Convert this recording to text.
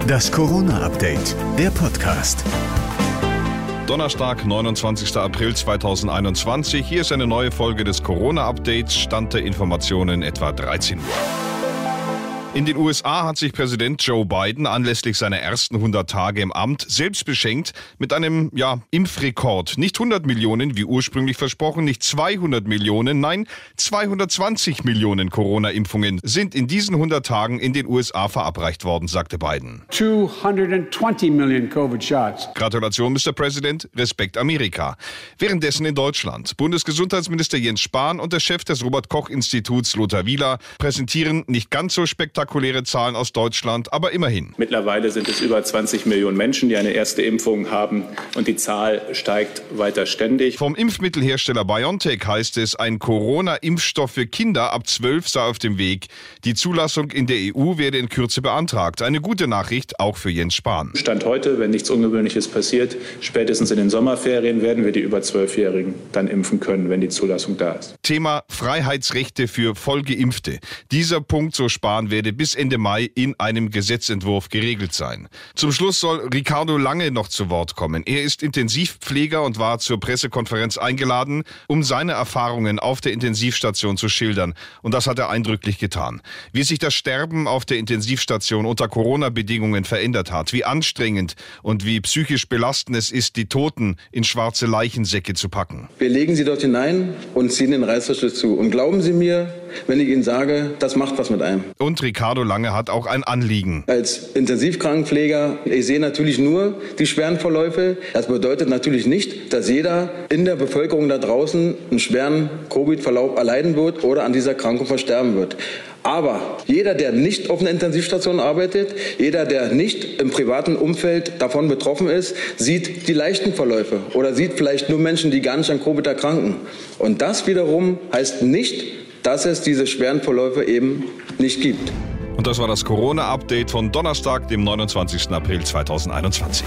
Das Corona-Update, der Podcast. Donnerstag, 29. April 2021. Hier ist eine neue Folge des Corona-Updates. Stand der Informationen etwa 13 Uhr. In den USA hat sich Präsident Joe Biden anlässlich seiner ersten 100 Tage im Amt selbst beschenkt mit einem, ja, Impfrekord. Nicht 100 Millionen, wie ursprünglich versprochen, nicht 200 Millionen, nein, 220 Millionen Corona-Impfungen sind in diesen 100 Tagen in den USA verabreicht worden, sagte Biden. 220 million COVID shots. Gratulation, Mr. President, Respekt Amerika. Währenddessen in Deutschland. Bundesgesundheitsminister Jens Spahn und der Chef des Robert-Koch-Instituts Lothar Wieler präsentieren nicht ganz so spektakulär spektakuläre Zahlen aus Deutschland, aber immerhin. Mittlerweile sind es über 20 Millionen Menschen, die eine erste Impfung haben und die Zahl steigt weiter ständig. Vom Impfmittelhersteller BioNTech heißt es, ein Corona-Impfstoff für Kinder ab 12 sei auf dem Weg. Die Zulassung in der EU werde in Kürze beantragt. Eine gute Nachricht auch für Jens Spahn. Stand heute, wenn nichts Ungewöhnliches passiert, spätestens in den Sommerferien werden wir die über 12-Jährigen dann impfen können, wenn die Zulassung da ist. Thema Freiheitsrechte für Vollgeimpfte. Dieser Punkt, so Spahn, werde bis Ende Mai in einem Gesetzentwurf geregelt sein. Zum Schluss soll Ricardo Lange noch zu Wort kommen. Er ist Intensivpfleger und war zur Pressekonferenz eingeladen, um seine Erfahrungen auf der Intensivstation zu schildern. Und das hat er eindrücklich getan. Wie sich das Sterben auf der Intensivstation unter Corona-Bedingungen verändert hat, wie anstrengend und wie psychisch belastend es ist, die Toten in schwarze Leichensäcke zu packen. Wir legen sie dort hinein und ziehen den Reißverschluss zu. Und glauben Sie mir, wenn ich Ihnen sage, das macht was mit einem. Und Ricardo Lange hat auch ein Anliegen. Als Intensivkrankenpfleger, ich sehe natürlich nur die schweren Verläufe. Das bedeutet natürlich nicht, dass jeder in der Bevölkerung da draußen einen schweren Covid-Verlauf erleiden wird oder an dieser Krankung versterben wird. Aber jeder, der nicht auf einer Intensivstation arbeitet, jeder, der nicht im privaten Umfeld davon betroffen ist, sieht die leichten Verläufe oder sieht vielleicht nur Menschen, die gar nicht an Covid erkranken. Und das wiederum heißt nicht, dass es diese schweren Verläufe eben nicht gibt. Und das war das Corona-Update von Donnerstag, dem 29. April 2021.